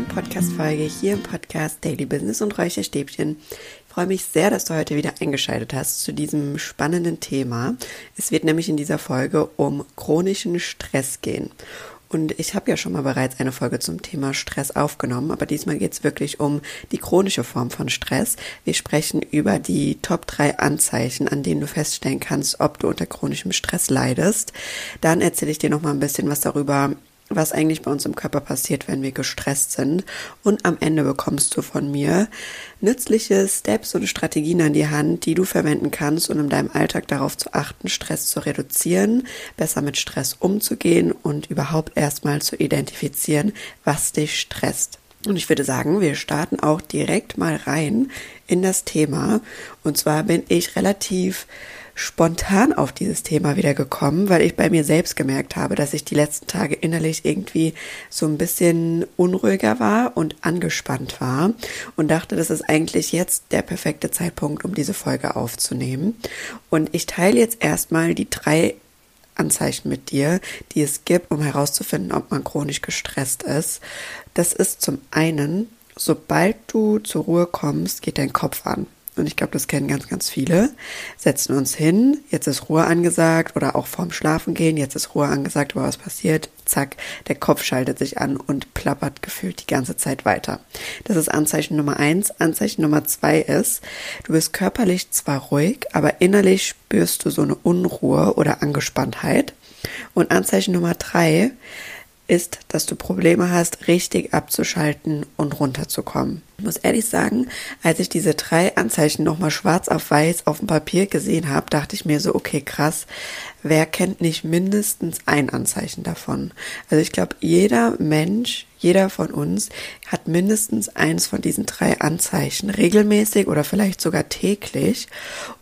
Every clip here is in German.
neuen Podcast-Folge hier im Podcast Daily Business und Räucherstäbchen. Ich freue mich sehr, dass du heute wieder eingeschaltet hast zu diesem spannenden Thema. Es wird nämlich in dieser Folge um chronischen Stress gehen. Und ich habe ja schon mal bereits eine Folge zum Thema Stress aufgenommen, aber diesmal geht es wirklich um die chronische Form von Stress. Wir sprechen über die Top 3 Anzeichen, an denen du feststellen kannst, ob du unter chronischem Stress leidest. Dann erzähle ich dir noch mal ein bisschen was darüber, was eigentlich bei uns im Körper passiert, wenn wir gestresst sind. Und am Ende bekommst du von mir nützliche Steps und Strategien an die Hand, die du verwenden kannst, um in deinem Alltag darauf zu achten, Stress zu reduzieren, besser mit Stress umzugehen und überhaupt erstmal zu identifizieren, was dich stresst. Und ich würde sagen, wir starten auch direkt mal rein in das Thema. Und zwar bin ich relativ spontan auf dieses Thema wieder gekommen, weil ich bei mir selbst gemerkt habe, dass ich die letzten Tage innerlich irgendwie so ein bisschen unruhiger war und angespannt war und dachte, das ist eigentlich jetzt der perfekte Zeitpunkt, um diese Folge aufzunehmen. Und ich teile jetzt erstmal die drei Anzeichen mit dir, die es gibt, um herauszufinden, ob man chronisch gestresst ist. Das ist zum einen, sobald du zur Ruhe kommst, geht dein Kopf an und ich glaube, das kennen ganz, ganz viele, setzen uns hin, jetzt ist Ruhe angesagt oder auch vorm Schlafen gehen, jetzt ist Ruhe angesagt, aber was passiert? Zack, der Kopf schaltet sich an und plappert gefühlt die ganze Zeit weiter. Das ist Anzeichen Nummer eins. Anzeichen Nummer zwei ist, du bist körperlich zwar ruhig, aber innerlich spürst du so eine Unruhe oder Angespanntheit. Und Anzeichen Nummer drei, ist, dass du Probleme hast, richtig abzuschalten und runterzukommen. Ich muss ehrlich sagen, als ich diese drei Anzeichen nochmal schwarz auf weiß auf dem Papier gesehen habe, dachte ich mir so, okay, krass, wer kennt nicht mindestens ein Anzeichen davon? Also ich glaube, jeder Mensch, jeder von uns hat mindestens eins von diesen drei Anzeichen regelmäßig oder vielleicht sogar täglich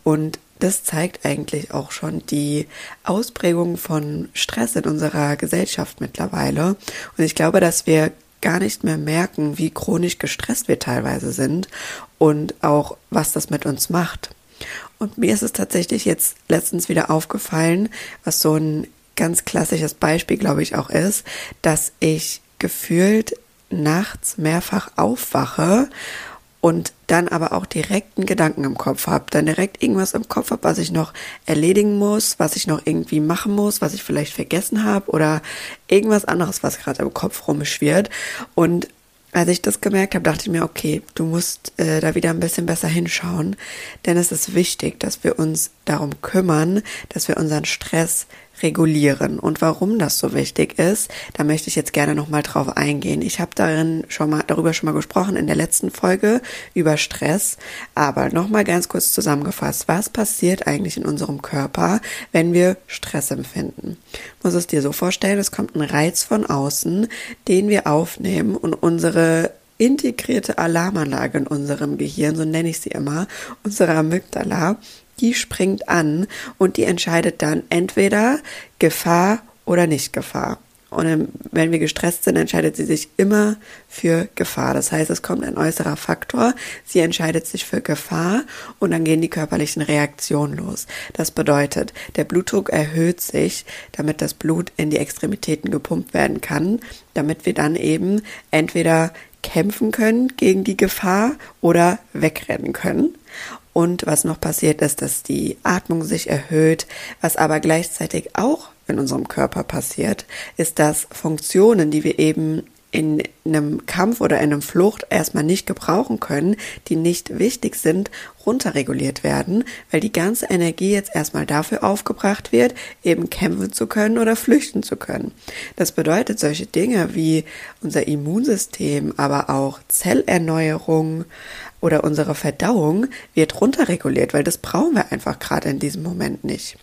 und das zeigt eigentlich auch schon die Ausprägung von Stress in unserer Gesellschaft mittlerweile. Und ich glaube, dass wir gar nicht mehr merken, wie chronisch gestresst wir teilweise sind und auch was das mit uns macht. Und mir ist es tatsächlich jetzt letztens wieder aufgefallen, was so ein ganz klassisches Beispiel, glaube ich, auch ist, dass ich gefühlt nachts mehrfach aufwache und dann aber auch direkt einen Gedanken im Kopf habe, dann direkt irgendwas im Kopf habe, was ich noch erledigen muss, was ich noch irgendwie machen muss, was ich vielleicht vergessen habe oder irgendwas anderes, was gerade im Kopf rumschwirrt. Und als ich das gemerkt habe, dachte ich mir, okay, du musst äh, da wieder ein bisschen besser hinschauen, denn es ist wichtig, dass wir uns darum kümmern, dass wir unseren Stress regulieren. Und warum das so wichtig ist, da möchte ich jetzt gerne nochmal drauf eingehen. Ich habe darin schon mal darüber schon mal gesprochen in der letzten Folge über Stress. Aber nochmal ganz kurz zusammengefasst. Was passiert eigentlich in unserem Körper, wenn wir Stress empfinden? muss es dir so vorstellen, es kommt ein Reiz von außen, den wir aufnehmen und unsere integrierte Alarmanlage in unserem Gehirn, so nenne ich sie immer, unsere Amygdala, die springt an und die entscheidet dann entweder Gefahr oder nicht Gefahr. Und wenn wir gestresst sind, entscheidet sie sich immer für Gefahr. Das heißt, es kommt ein äußerer Faktor, sie entscheidet sich für Gefahr und dann gehen die körperlichen Reaktionen los. Das bedeutet, der Blutdruck erhöht sich, damit das Blut in die Extremitäten gepumpt werden kann, damit wir dann eben entweder kämpfen können gegen die Gefahr oder wegrennen können. Und was noch passiert ist, dass die Atmung sich erhöht. Was aber gleichzeitig auch in unserem Körper passiert, ist, dass Funktionen, die wir eben in einem Kampf oder in einem Flucht erstmal nicht gebrauchen können, die nicht wichtig sind, runterreguliert werden, weil die ganze Energie jetzt erstmal dafür aufgebracht wird, eben kämpfen zu können oder flüchten zu können. Das bedeutet solche Dinge wie unser Immunsystem, aber auch Zellerneuerung, oder unsere Verdauung wird runterreguliert, weil das brauchen wir einfach gerade in diesem Moment nicht.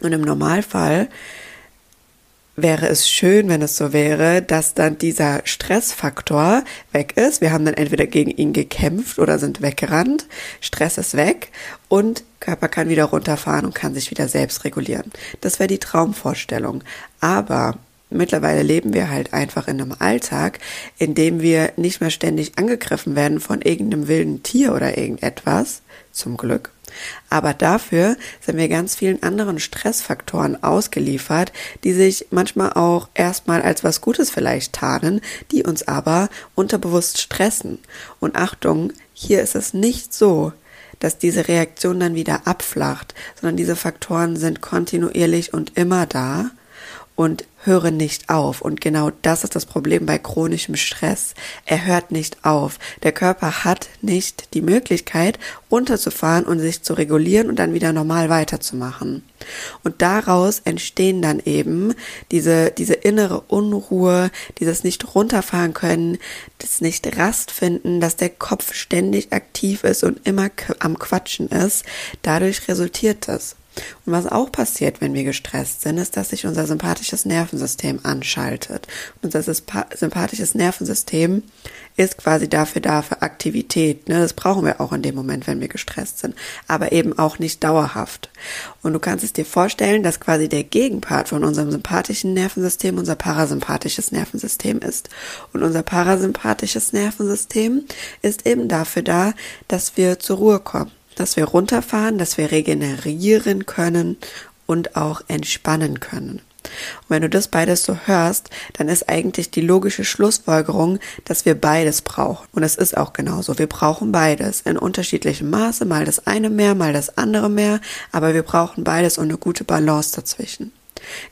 Und im Normalfall wäre es schön, wenn es so wäre, dass dann dieser Stressfaktor weg ist. Wir haben dann entweder gegen ihn gekämpft oder sind weggerannt. Stress ist weg und Körper kann wieder runterfahren und kann sich wieder selbst regulieren. Das wäre die Traumvorstellung. Aber mittlerweile leben wir halt einfach in einem Alltag, in dem wir nicht mehr ständig angegriffen werden von irgendeinem wilden Tier oder irgendetwas, zum Glück. Aber dafür sind wir ganz vielen anderen Stressfaktoren ausgeliefert, die sich manchmal auch erstmal als was Gutes vielleicht tarnen, die uns aber unterbewusst stressen. Und Achtung, hier ist es nicht so, dass diese Reaktion dann wieder abflacht, sondern diese Faktoren sind kontinuierlich und immer da und höre nicht auf. Und genau das ist das Problem bei chronischem Stress. Er hört nicht auf. Der Körper hat nicht die Möglichkeit, runterzufahren und sich zu regulieren und dann wieder normal weiterzumachen. Und daraus entstehen dann eben diese, diese innere Unruhe, dieses nicht runterfahren können, das nicht Rast finden, dass der Kopf ständig aktiv ist und immer am Quatschen ist. Dadurch resultiert das. Und was auch passiert, wenn wir gestresst sind, ist, dass sich unser sympathisches Nervensystem anschaltet. Unser sympathisches Nervensystem ist quasi dafür da für Aktivität. Ne? Das brauchen wir auch in dem Moment, wenn wir gestresst sind, aber eben auch nicht dauerhaft. Und du kannst es dir vorstellen, dass quasi der Gegenpart von unserem sympathischen Nervensystem unser parasympathisches Nervensystem ist. Und unser parasympathisches Nervensystem ist eben dafür da, dass wir zur Ruhe kommen dass wir runterfahren, dass wir regenerieren können und auch entspannen können. Und wenn du das beides so hörst, dann ist eigentlich die logische Schlussfolgerung, dass wir beides brauchen. Und es ist auch genauso. Wir brauchen beides in unterschiedlichem Maße, mal das eine mehr, mal das andere mehr, aber wir brauchen beides und eine gute Balance dazwischen.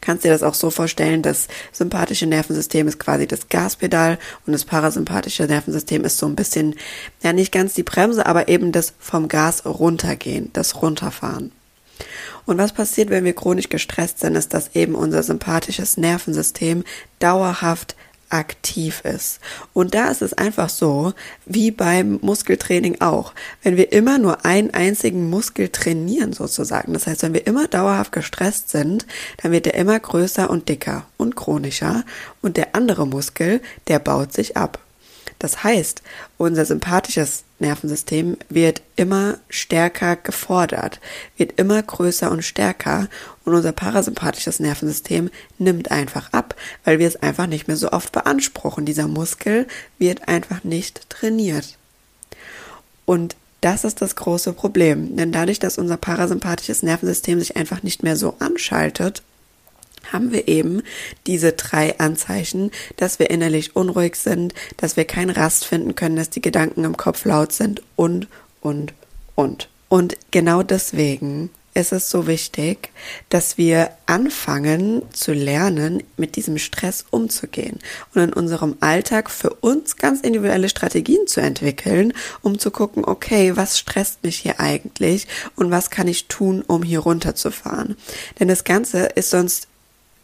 Kannst dir das auch so vorstellen, das sympathische Nervensystem ist quasi das Gaspedal und das parasympathische Nervensystem ist so ein bisschen, ja nicht ganz die Bremse, aber eben das vom Gas runtergehen, das Runterfahren. Und was passiert, wenn wir chronisch gestresst sind, ist, dass eben unser sympathisches Nervensystem dauerhaft aktiv ist. Und da ist es einfach so, wie beim Muskeltraining auch. Wenn wir immer nur einen einzigen Muskel trainieren sozusagen, das heißt, wenn wir immer dauerhaft gestresst sind, dann wird er immer größer und dicker und chronischer und der andere Muskel, der baut sich ab. Das heißt, unser sympathisches Nervensystem wird immer stärker gefordert, wird immer größer und stärker und unser parasympathisches Nervensystem nimmt einfach ab, weil wir es einfach nicht mehr so oft beanspruchen. Dieser Muskel wird einfach nicht trainiert. Und das ist das große Problem, denn dadurch, dass unser parasympathisches Nervensystem sich einfach nicht mehr so anschaltet, haben wir eben diese drei Anzeichen, dass wir innerlich unruhig sind, dass wir keinen Rast finden können, dass die Gedanken im Kopf laut sind und, und, und. Und genau deswegen ist es so wichtig, dass wir anfangen zu lernen, mit diesem Stress umzugehen und in unserem Alltag für uns ganz individuelle Strategien zu entwickeln, um zu gucken, okay, was stresst mich hier eigentlich und was kann ich tun, um hier runterzufahren. Denn das Ganze ist sonst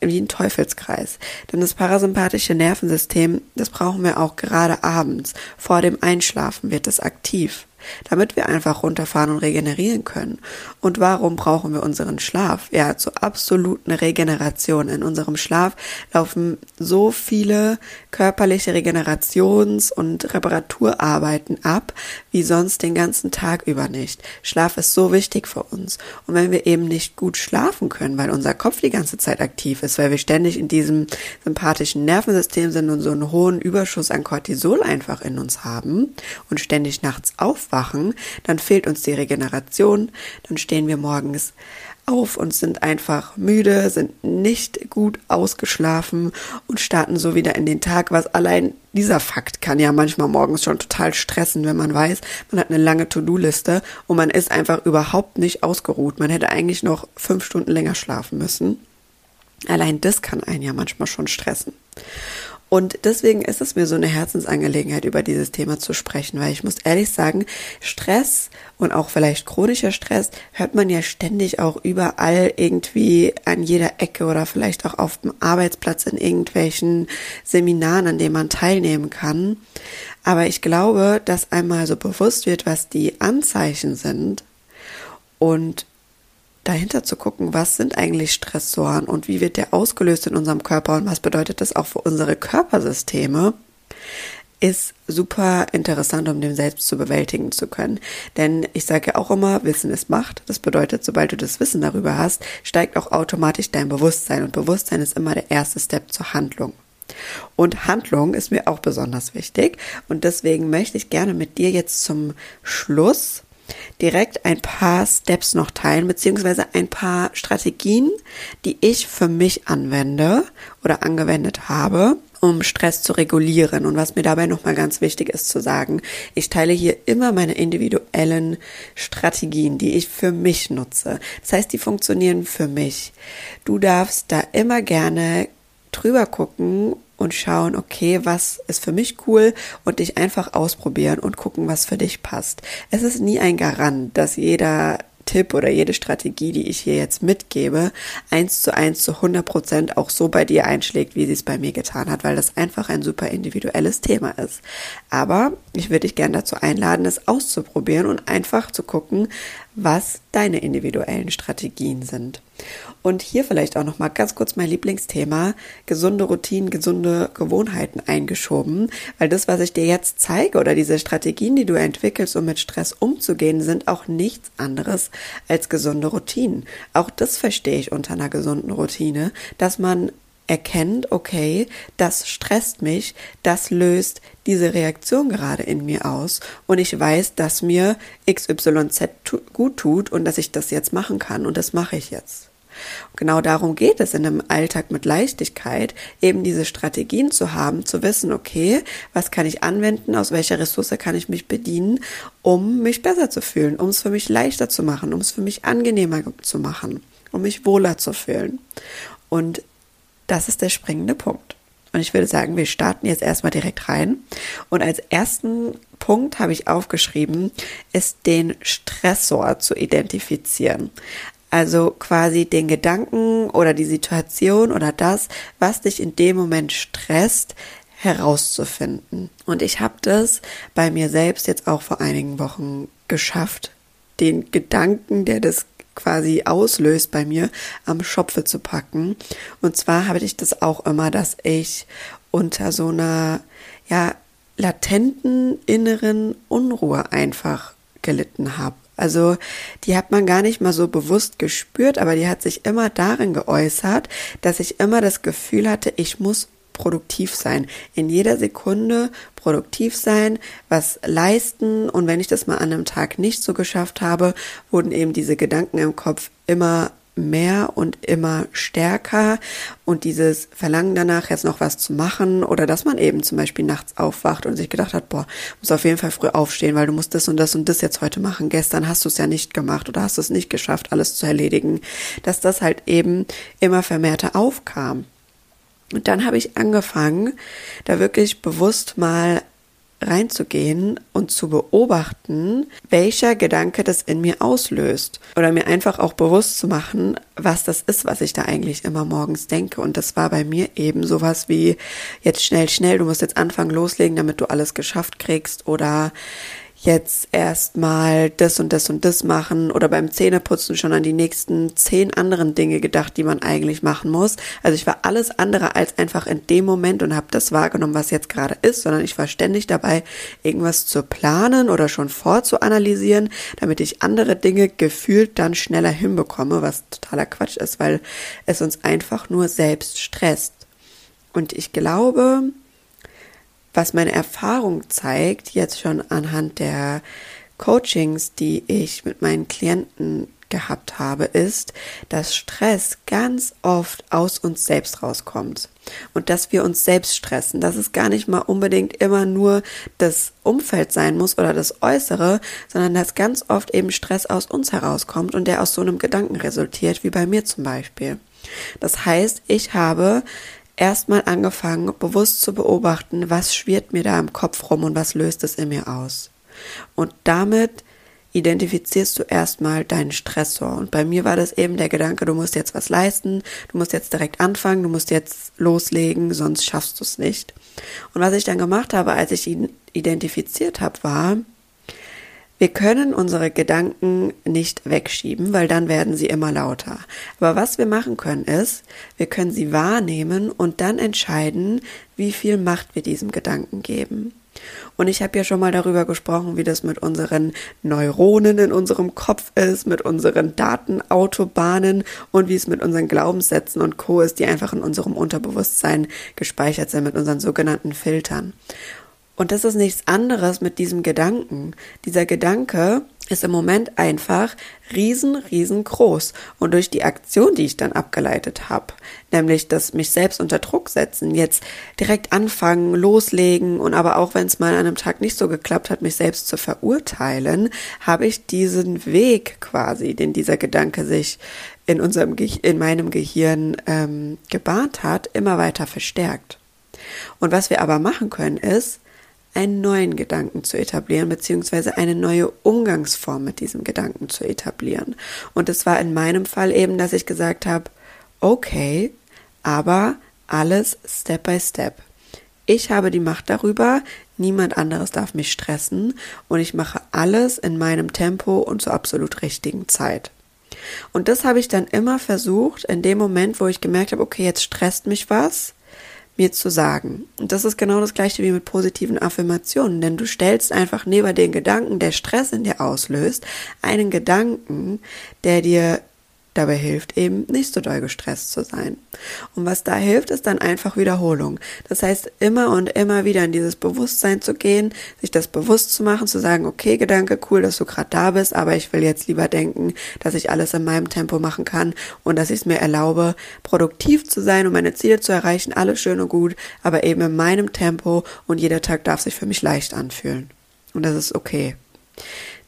wie ein Teufelskreis. Denn das parasympathische Nervensystem, das brauchen wir auch gerade abends. Vor dem Einschlafen wird es aktiv damit wir einfach runterfahren und regenerieren können. Und warum brauchen wir unseren Schlaf? Ja, zur absoluten Regeneration. In unserem Schlaf laufen so viele körperliche Regenerations- und Reparaturarbeiten ab, wie sonst den ganzen Tag über nicht. Schlaf ist so wichtig für uns. Und wenn wir eben nicht gut schlafen können, weil unser Kopf die ganze Zeit aktiv ist, weil wir ständig in diesem sympathischen Nervensystem sind und so einen hohen Überschuss an Cortisol einfach in uns haben und ständig nachts aufwachen, aufwachen, dann fehlt uns die Regeneration, dann stehen wir morgens auf und sind einfach müde, sind nicht gut ausgeschlafen und starten so wieder in den Tag, was allein dieser Fakt kann ja manchmal morgens schon total stressen, wenn man weiß, man hat eine lange To-Do-Liste und man ist einfach überhaupt nicht ausgeruht. Man hätte eigentlich noch fünf Stunden länger schlafen müssen. Allein das kann einen ja manchmal schon stressen. Und deswegen ist es mir so eine Herzensangelegenheit, über dieses Thema zu sprechen, weil ich muss ehrlich sagen, Stress und auch vielleicht chronischer Stress hört man ja ständig auch überall irgendwie an jeder Ecke oder vielleicht auch auf dem Arbeitsplatz in irgendwelchen Seminaren, an denen man teilnehmen kann. Aber ich glaube, dass einmal so bewusst wird, was die Anzeichen sind und dahinter zu gucken, was sind eigentlich Stressoren und wie wird der ausgelöst in unserem Körper und was bedeutet das auch für unsere Körpersysteme, ist super interessant, um den selbst zu bewältigen zu können. Denn ich sage ja auch immer, Wissen ist Macht. Das bedeutet, sobald du das Wissen darüber hast, steigt auch automatisch dein Bewusstsein. Und Bewusstsein ist immer der erste Step zur Handlung. Und Handlung ist mir auch besonders wichtig. Und deswegen möchte ich gerne mit dir jetzt zum Schluss direkt ein paar Steps noch teilen, beziehungsweise ein paar Strategien, die ich für mich anwende oder angewendet habe, um Stress zu regulieren. Und was mir dabei nochmal ganz wichtig ist zu sagen, ich teile hier immer meine individuellen Strategien, die ich für mich nutze. Das heißt, die funktionieren für mich. Du darfst da immer gerne drüber gucken und schauen, okay, was ist für mich cool und dich einfach ausprobieren und gucken, was für dich passt. Es ist nie ein Garant, dass jeder Tipp oder jede Strategie, die ich hier jetzt mitgebe, eins zu eins zu 100 Prozent auch so bei dir einschlägt, wie sie es bei mir getan hat, weil das einfach ein super individuelles Thema ist. Aber ich würde dich gerne dazu einladen, es auszuprobieren und einfach zu gucken, was deine individuellen Strategien sind. Und hier vielleicht auch noch mal ganz kurz mein Lieblingsthema gesunde Routinen, gesunde Gewohnheiten eingeschoben, weil das, was ich dir jetzt zeige oder diese Strategien, die du entwickelst, um mit Stress umzugehen, sind auch nichts anderes als gesunde Routinen. Auch das verstehe ich unter einer gesunden Routine, dass man erkennt, okay, das stresst mich, das löst diese Reaktion gerade in mir aus und ich weiß, dass mir XYZ gut tut und dass ich das jetzt machen kann und das mache ich jetzt. genau darum geht es in einem Alltag mit Leichtigkeit, eben diese Strategien zu haben, zu wissen, okay, was kann ich anwenden, aus welcher Ressource kann ich mich bedienen, um mich besser zu fühlen, um es für mich leichter zu machen, um es für mich angenehmer zu machen, um mich wohler zu fühlen. Und das ist der springende Punkt. Und ich würde sagen, wir starten jetzt erstmal direkt rein. Und als ersten Punkt habe ich aufgeschrieben, ist den Stressor zu identifizieren. Also quasi den Gedanken oder die Situation oder das, was dich in dem Moment stresst, herauszufinden. Und ich habe das bei mir selbst jetzt auch vor einigen Wochen geschafft, den Gedanken, der das quasi auslöst bei mir, am Schopfe zu packen. Und zwar habe ich das auch immer, dass ich unter so einer, ja, latenten inneren Unruhe einfach gelitten habe. Also die hat man gar nicht mal so bewusst gespürt, aber die hat sich immer darin geäußert, dass ich immer das Gefühl hatte, ich muss produktiv sein. In jeder Sekunde produktiv sein, was leisten. Und wenn ich das mal an einem Tag nicht so geschafft habe, wurden eben diese Gedanken im Kopf immer mehr und immer stärker und dieses Verlangen danach, jetzt noch was zu machen oder dass man eben zum Beispiel nachts aufwacht und sich gedacht hat, boah, muss auf jeden Fall früh aufstehen, weil du musst das und das und das jetzt heute machen. Gestern hast du es ja nicht gemacht oder hast es nicht geschafft, alles zu erledigen, dass das halt eben immer vermehrter aufkam. Und dann habe ich angefangen, da wirklich bewusst mal reinzugehen und zu beobachten, welcher Gedanke das in mir auslöst. Oder mir einfach auch bewusst zu machen, was das ist, was ich da eigentlich immer morgens denke. Und das war bei mir eben sowas wie jetzt schnell, schnell, du musst jetzt anfangen loslegen, damit du alles geschafft kriegst. Oder jetzt erstmal das und das und das machen oder beim Zähneputzen schon an die nächsten zehn anderen Dinge gedacht, die man eigentlich machen muss. Also ich war alles andere als einfach in dem Moment und habe das wahrgenommen, was jetzt gerade ist, sondern ich war ständig dabei, irgendwas zu planen oder schon vorzuanalysieren, damit ich andere Dinge gefühlt dann schneller hinbekomme, was totaler Quatsch ist, weil es uns einfach nur selbst stresst. Und ich glaube, was meine Erfahrung zeigt, jetzt schon anhand der Coachings, die ich mit meinen Klienten gehabt habe, ist, dass Stress ganz oft aus uns selbst rauskommt und dass wir uns selbst stressen, dass es gar nicht mal unbedingt immer nur das Umfeld sein muss oder das Äußere, sondern dass ganz oft eben Stress aus uns herauskommt und der aus so einem Gedanken resultiert, wie bei mir zum Beispiel. Das heißt, ich habe erstmal angefangen, bewusst zu beobachten, was schwirrt mir da im Kopf rum und was löst es in mir aus. Und damit identifizierst du erstmal deinen Stressor. Und bei mir war das eben der Gedanke, du musst jetzt was leisten, du musst jetzt direkt anfangen, du musst jetzt loslegen, sonst schaffst du es nicht. Und was ich dann gemacht habe, als ich ihn identifiziert habe, war, wir können unsere Gedanken nicht wegschieben, weil dann werden sie immer lauter. Aber was wir machen können ist, wir können sie wahrnehmen und dann entscheiden, wie viel Macht wir diesem Gedanken geben. Und ich habe ja schon mal darüber gesprochen, wie das mit unseren Neuronen in unserem Kopf ist, mit unseren Datenautobahnen und wie es mit unseren Glaubenssätzen und Co. ist, die einfach in unserem Unterbewusstsein gespeichert sind, mit unseren sogenannten Filtern. Und das ist nichts anderes mit diesem Gedanken. Dieser Gedanke ist im Moment einfach riesen, riesengroß. Und durch die Aktion, die ich dann abgeleitet habe, nämlich das mich selbst unter Druck setzen, jetzt direkt anfangen, loslegen und aber auch wenn es mal an einem Tag nicht so geklappt hat, mich selbst zu verurteilen, habe ich diesen Weg quasi, den dieser Gedanke sich in unserem, in meinem Gehirn ähm, gebahnt hat, immer weiter verstärkt. Und was wir aber machen können, ist, einen neuen Gedanken zu etablieren, beziehungsweise eine neue Umgangsform mit diesem Gedanken zu etablieren. Und es war in meinem Fall eben, dass ich gesagt habe, okay, aber alles Step by Step. Ich habe die Macht darüber, niemand anderes darf mich stressen und ich mache alles in meinem Tempo und zur absolut richtigen Zeit. Und das habe ich dann immer versucht, in dem Moment, wo ich gemerkt habe, okay, jetzt stresst mich was, mir zu sagen. Und das ist genau das gleiche wie mit positiven Affirmationen, denn du stellst einfach neben den Gedanken, der Stress in dir auslöst, einen Gedanken, der dir dabei hilft, eben nicht so doll gestresst zu sein. Und was da hilft, ist dann einfach Wiederholung. Das heißt, immer und immer wieder in dieses Bewusstsein zu gehen, sich das bewusst zu machen, zu sagen, okay, Gedanke, cool, dass du gerade da bist, aber ich will jetzt lieber denken, dass ich alles in meinem Tempo machen kann und dass ich es mir erlaube, produktiv zu sein und meine Ziele zu erreichen, alles schön und gut, aber eben in meinem Tempo und jeder Tag darf sich für mich leicht anfühlen. Und das ist okay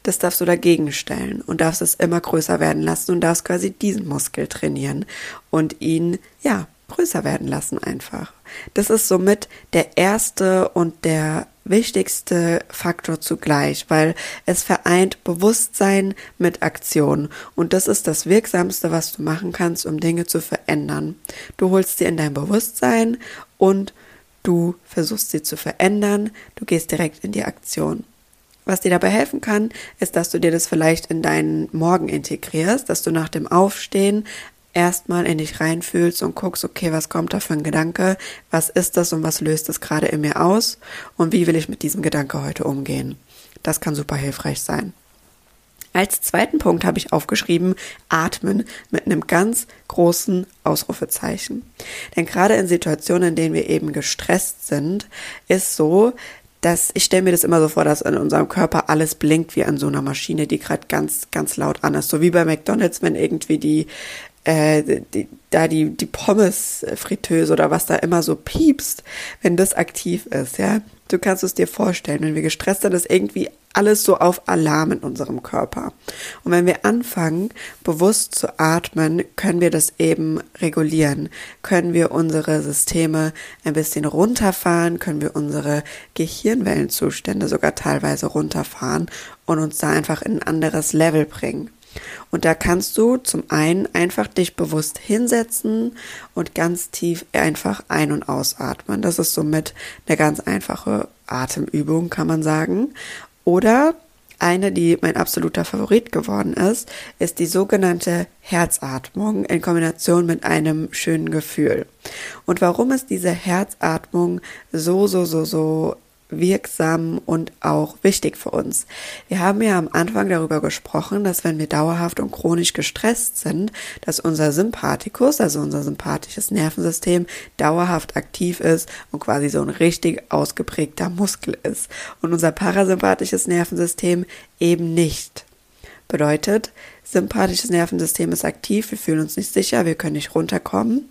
das darfst du dagegen stellen und darfst es immer größer werden lassen und darfst quasi diesen Muskel trainieren und ihn, ja, größer werden lassen einfach. Das ist somit der erste und der wichtigste Faktor zugleich, weil es vereint Bewusstsein mit Aktion und das ist das Wirksamste, was du machen kannst, um Dinge zu verändern. Du holst sie in dein Bewusstsein und du versuchst sie zu verändern, du gehst direkt in die Aktion. Was dir dabei helfen kann, ist, dass du dir das vielleicht in deinen Morgen integrierst, dass du nach dem Aufstehen erstmal in dich reinfühlst und guckst, okay, was kommt da für ein Gedanke, was ist das und was löst es gerade in mir aus und wie will ich mit diesem Gedanke heute umgehen. Das kann super hilfreich sein. Als zweiten Punkt habe ich aufgeschrieben, atmen mit einem ganz großen Ausrufezeichen. Denn gerade in Situationen, in denen wir eben gestresst sind, ist so, dass ich stelle mir das immer so vor, dass in unserem Körper alles blinkt wie an so einer Maschine, die gerade ganz, ganz laut an ist. So wie bei McDonalds, wenn irgendwie die, äh, die, da die, die Pommes-Fritteuse oder was da immer so piepst, wenn das aktiv ist, ja. Du kannst es dir vorstellen, wenn wir gestresst sind, ist irgendwie alles so auf Alarm in unserem Körper. Und wenn wir anfangen, bewusst zu atmen, können wir das eben regulieren, können wir unsere Systeme ein bisschen runterfahren, können wir unsere Gehirnwellenzustände sogar teilweise runterfahren und uns da einfach in ein anderes Level bringen. Und da kannst du zum einen einfach dich bewusst hinsetzen und ganz tief einfach ein- und ausatmen. Das ist somit eine ganz einfache Atemübung, kann man sagen. Oder eine, die mein absoluter Favorit geworden ist, ist die sogenannte Herzatmung in Kombination mit einem schönen Gefühl. Und warum ist diese Herzatmung so, so, so, so wirksam und auch wichtig für uns. Wir haben ja am Anfang darüber gesprochen, dass wenn wir dauerhaft und chronisch gestresst sind, dass unser Sympathikus, also unser sympathisches Nervensystem, dauerhaft aktiv ist und quasi so ein richtig ausgeprägter Muskel ist. Und unser parasympathisches Nervensystem eben nicht. Bedeutet, sympathisches Nervensystem ist aktiv, wir fühlen uns nicht sicher, wir können nicht runterkommen.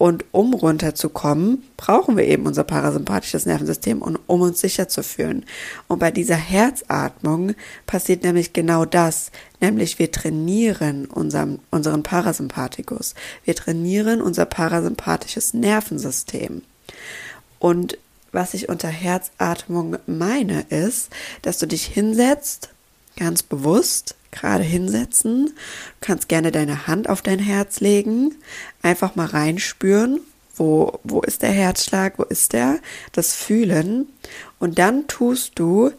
Und um runterzukommen, brauchen wir eben unser parasympathisches Nervensystem, um, um uns sicher zu fühlen. Und bei dieser Herzatmung passiert nämlich genau das, nämlich wir trainieren unseren, unseren Parasympathikus. Wir trainieren unser parasympathisches Nervensystem. Und was ich unter Herzatmung meine, ist, dass du dich hinsetzt, ganz bewusst, gerade hinsetzen, du kannst gerne deine Hand auf dein Herz legen, einfach mal reinspüren, wo, wo ist der Herzschlag, wo ist der, das Fühlen. Und dann tust du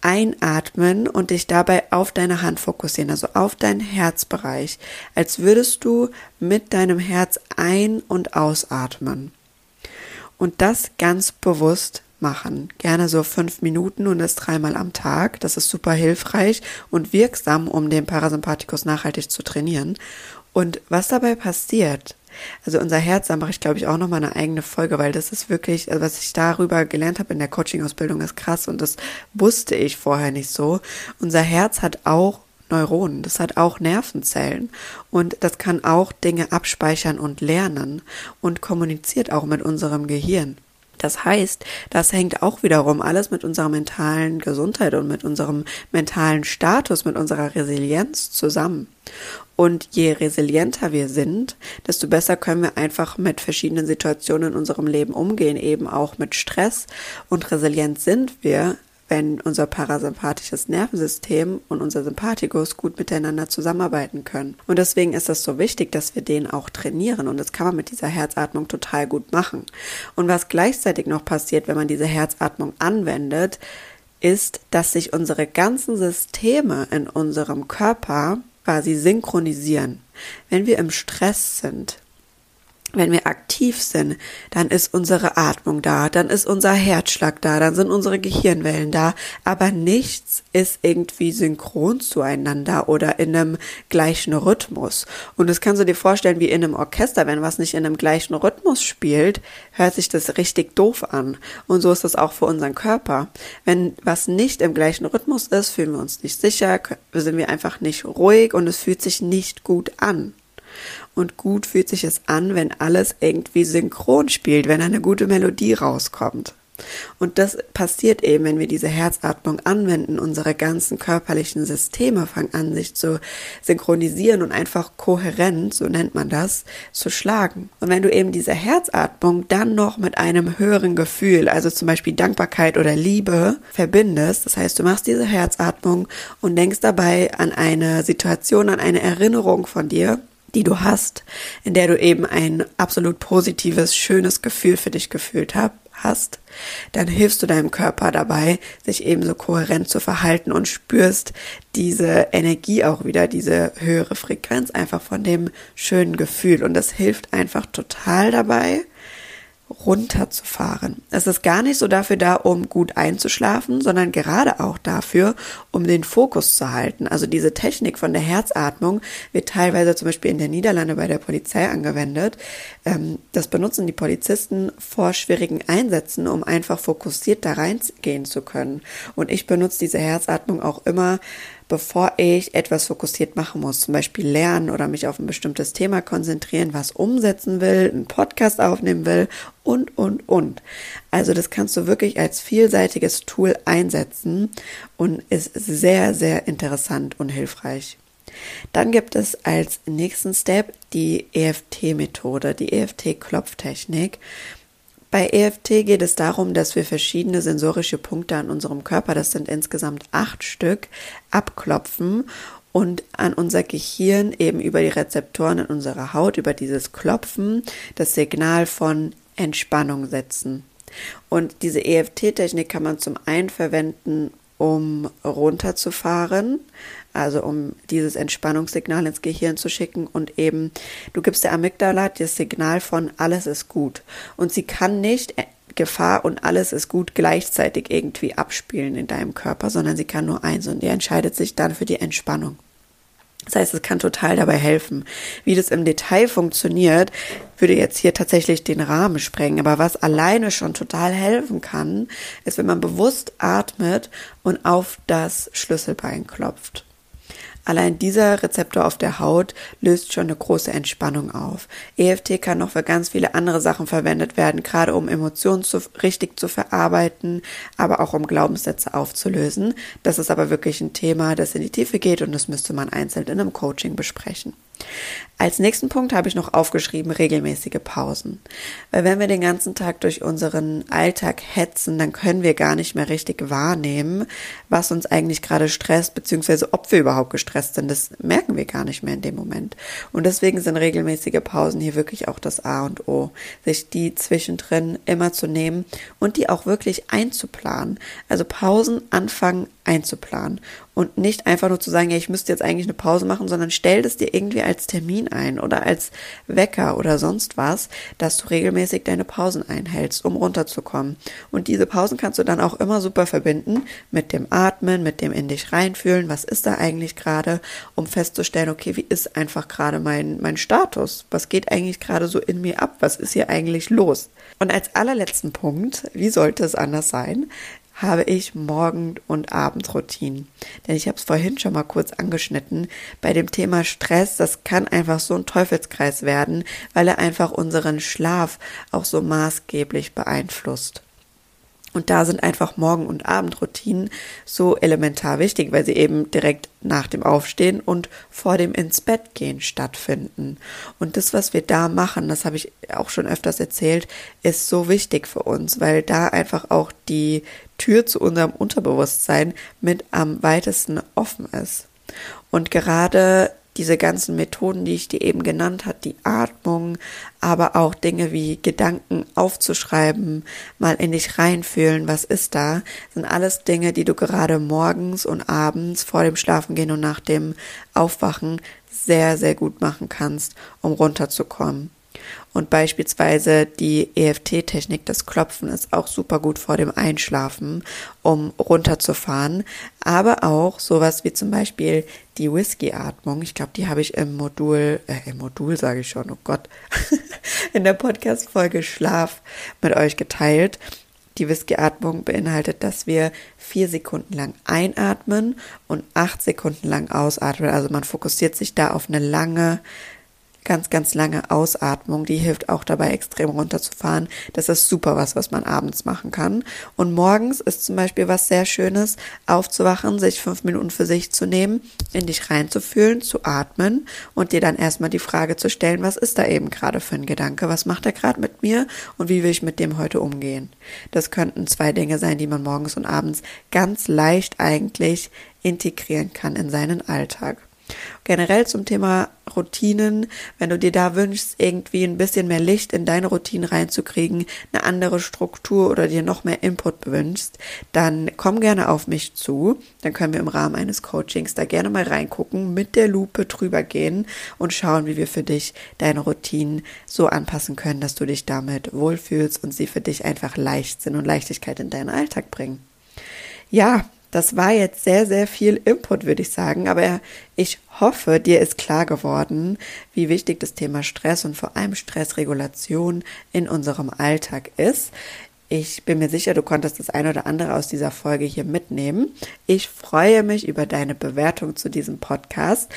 einatmen und dich dabei auf deine Hand fokussieren, also auf deinen Herzbereich, als würdest du mit deinem Herz ein- und ausatmen. Und das ganz bewusst machen. Gerne so fünf Minuten und das dreimal am Tag. Das ist super hilfreich und wirksam, um den Parasympathikus nachhaltig zu trainieren. Und was dabei passiert, also unser Herz, da mache ich glaube ich auch nochmal eine eigene Folge, weil das ist wirklich, also was ich darüber gelernt habe in der Coaching-Ausbildung ist krass und das wusste ich vorher nicht so. Unser Herz hat auch Neuronen, das hat auch Nervenzellen und das kann auch Dinge abspeichern und lernen und kommuniziert auch mit unserem Gehirn. Das heißt, das hängt auch wiederum alles mit unserer mentalen Gesundheit und mit unserem mentalen Status, mit unserer Resilienz zusammen. Und je resilienter wir sind, desto besser können wir einfach mit verschiedenen Situationen in unserem Leben umgehen, eben auch mit Stress. Und resilient sind wir, wenn unser parasympathisches Nervensystem und unser Sympathikus gut miteinander zusammenarbeiten können. Und deswegen ist es so wichtig, dass wir den auch trainieren. Und das kann man mit dieser Herzatmung total gut machen. Und was gleichzeitig noch passiert, wenn man diese Herzatmung anwendet, ist, dass sich unsere ganzen Systeme in unserem Körper quasi synchronisieren. Wenn wir im Stress sind, wenn wir aktiv sind, dann ist unsere Atmung da, dann ist unser Herzschlag da, dann sind unsere Gehirnwellen da, aber nichts ist irgendwie synchron zueinander oder in einem gleichen Rhythmus. Und das kannst du dir vorstellen wie in einem Orchester, wenn was nicht in einem gleichen Rhythmus spielt, hört sich das richtig doof an. Und so ist das auch für unseren Körper. Wenn was nicht im gleichen Rhythmus ist, fühlen wir uns nicht sicher, sind wir einfach nicht ruhig und es fühlt sich nicht gut an. Und gut fühlt sich es an, wenn alles irgendwie synchron spielt, wenn eine gute Melodie rauskommt. Und das passiert eben, wenn wir diese Herzatmung anwenden. Unsere ganzen körperlichen Systeme fangen an, sich zu synchronisieren und einfach kohärent, so nennt man das, zu schlagen. Und wenn du eben diese Herzatmung dann noch mit einem höheren Gefühl, also zum Beispiel Dankbarkeit oder Liebe, verbindest, das heißt, du machst diese Herzatmung und denkst dabei an eine Situation, an eine Erinnerung von dir, die du hast, in der du eben ein absolut positives, schönes Gefühl für dich gefühlt hab, hast, dann hilfst du deinem Körper dabei, sich ebenso kohärent zu verhalten und spürst diese Energie auch wieder, diese höhere Frequenz einfach von dem schönen Gefühl. Und das hilft einfach total dabei, runterzufahren. Es ist gar nicht so dafür da, um gut einzuschlafen, sondern gerade auch dafür, um den Fokus zu halten. Also diese Technik von der Herzatmung wird teilweise zum Beispiel in der Niederlande bei der Polizei angewendet. Ähm, das benutzen die Polizisten vor schwierigen Einsätzen, um einfach fokussiert da reingehen zu können. Und ich benutze diese Herzatmung auch immer bevor ich etwas fokussiert machen muss, zum Beispiel lernen oder mich auf ein bestimmtes Thema konzentrieren, was umsetzen will, einen Podcast aufnehmen will und, und, und. Also das kannst du wirklich als vielseitiges Tool einsetzen und ist sehr, sehr interessant und hilfreich. Dann gibt es als nächsten Step die EFT-Methode, die EFT-Klopftechnik. Bei EFT geht es darum, dass wir verschiedene sensorische Punkte an unserem Körper, das sind insgesamt acht Stück, abklopfen und an unser Gehirn eben über die Rezeptoren in unserer Haut, über dieses Klopfen, das Signal von Entspannung setzen. Und diese EFT-Technik kann man zum einen verwenden, um runterzufahren, also um dieses Entspannungssignal ins Gehirn zu schicken und eben, du gibst der Amygdala das Signal von alles ist gut und sie kann nicht Gefahr und alles ist gut gleichzeitig irgendwie abspielen in deinem Körper, sondern sie kann nur eins und die entscheidet sich dann für die Entspannung. Das heißt, es kann total dabei helfen. Wie das im Detail funktioniert, würde jetzt hier tatsächlich den Rahmen sprengen. Aber was alleine schon total helfen kann, ist, wenn man bewusst atmet und auf das Schlüsselbein klopft. Allein dieser Rezeptor auf der Haut löst schon eine große Entspannung auf. EFT kann noch für ganz viele andere Sachen verwendet werden, gerade um Emotionen zu, richtig zu verarbeiten, aber auch um Glaubenssätze aufzulösen. Das ist aber wirklich ein Thema, das in die Tiefe geht und das müsste man einzeln in einem Coaching besprechen. Als nächsten Punkt habe ich noch aufgeschrieben regelmäßige Pausen. Weil wenn wir den ganzen Tag durch unseren Alltag hetzen, dann können wir gar nicht mehr richtig wahrnehmen, was uns eigentlich gerade stresst, beziehungsweise ob wir überhaupt gestresst sind. Das merken wir gar nicht mehr in dem Moment. Und deswegen sind regelmäßige Pausen hier wirklich auch das A und O. Sich die zwischendrin immer zu nehmen und die auch wirklich einzuplanen. Also Pausen anfangen einzuplanen und nicht einfach nur zu sagen, ja, ich müsste jetzt eigentlich eine Pause machen, sondern stell das dir irgendwie als Termin ein oder als Wecker oder sonst was, dass du regelmäßig deine Pausen einhältst, um runterzukommen. Und diese Pausen kannst du dann auch immer super verbinden mit dem Atmen, mit dem in dich reinfühlen, was ist da eigentlich gerade, um festzustellen, okay, wie ist einfach gerade mein, mein Status? Was geht eigentlich gerade so in mir ab? Was ist hier eigentlich los? Und als allerletzten Punkt, wie sollte es anders sein, habe ich Morgen- und Abendroutinen. Denn ich habe es vorhin schon mal kurz angeschnitten. Bei dem Thema Stress, das kann einfach so ein Teufelskreis werden, weil er einfach unseren Schlaf auch so maßgeblich beeinflusst. Und da sind einfach Morgen- und Abendroutinen so elementar wichtig, weil sie eben direkt nach dem Aufstehen und vor dem ins Bett gehen stattfinden. Und das, was wir da machen, das habe ich auch schon öfters erzählt, ist so wichtig für uns, weil da einfach auch die Tür zu unserem Unterbewusstsein mit am weitesten offen ist. Und gerade diese ganzen Methoden, die ich dir eben genannt hat, die Atmung, aber auch Dinge wie Gedanken aufzuschreiben, mal in dich reinfühlen, was ist da, sind alles Dinge, die du gerade morgens und abends vor dem Schlafengehen und nach dem Aufwachen sehr, sehr gut machen kannst, um runterzukommen. Und beispielsweise die EFT-Technik, das Klopfen, ist auch super gut vor dem Einschlafen, um runterzufahren. Aber auch sowas wie zum Beispiel die Whisky-Atmung. Ich glaube, die habe ich im Modul, äh, im Modul sage ich schon, oh Gott, in der Podcast-Folge Schlaf mit euch geteilt. Die Whisky-Atmung beinhaltet, dass wir vier Sekunden lang einatmen und acht Sekunden lang ausatmen. Also man fokussiert sich da auf eine lange ganz, ganz lange Ausatmung, die hilft auch dabei, extrem runterzufahren. Das ist super was, was man abends machen kann. Und morgens ist zum Beispiel was sehr Schönes, aufzuwachen, sich fünf Minuten für sich zu nehmen, in dich reinzufühlen, zu atmen und dir dann erstmal die Frage zu stellen, was ist da eben gerade für ein Gedanke? Was macht er gerade mit mir? Und wie will ich mit dem heute umgehen? Das könnten zwei Dinge sein, die man morgens und abends ganz leicht eigentlich integrieren kann in seinen Alltag. Generell zum Thema Routinen, wenn du dir da wünschst, irgendwie ein bisschen mehr Licht in deine Routinen reinzukriegen, eine andere Struktur oder dir noch mehr Input wünschst, dann komm gerne auf mich zu. Dann können wir im Rahmen eines Coachings da gerne mal reingucken, mit der Lupe drüber gehen und schauen, wie wir für dich deine Routinen so anpassen können, dass du dich damit wohlfühlst und sie für dich einfach leicht sind und Leichtigkeit in deinen Alltag bringen. Ja, das war jetzt sehr, sehr viel Input, würde ich sagen, aber ich hoffe, dir ist klar geworden, wie wichtig das Thema Stress und vor allem Stressregulation in unserem Alltag ist. Ich bin mir sicher, du konntest das eine oder andere aus dieser Folge hier mitnehmen. Ich freue mich über deine Bewertung zu diesem Podcast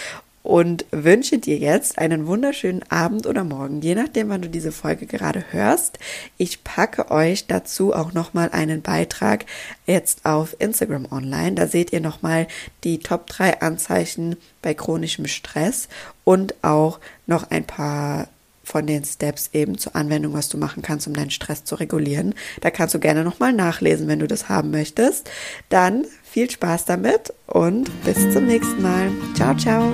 und wünsche dir jetzt einen wunderschönen Abend oder Morgen, je nachdem, wann du diese Folge gerade hörst. Ich packe euch dazu auch nochmal einen Beitrag jetzt auf Instagram online. Da seht ihr nochmal die Top 3 Anzeichen bei chronischem Stress und auch noch ein paar von den Steps eben zur Anwendung, was du machen kannst, um deinen Stress zu regulieren. Da kannst du gerne nochmal nachlesen, wenn du das haben möchtest. Dann viel Spaß damit und bis zum nächsten Mal. Ciao, ciao.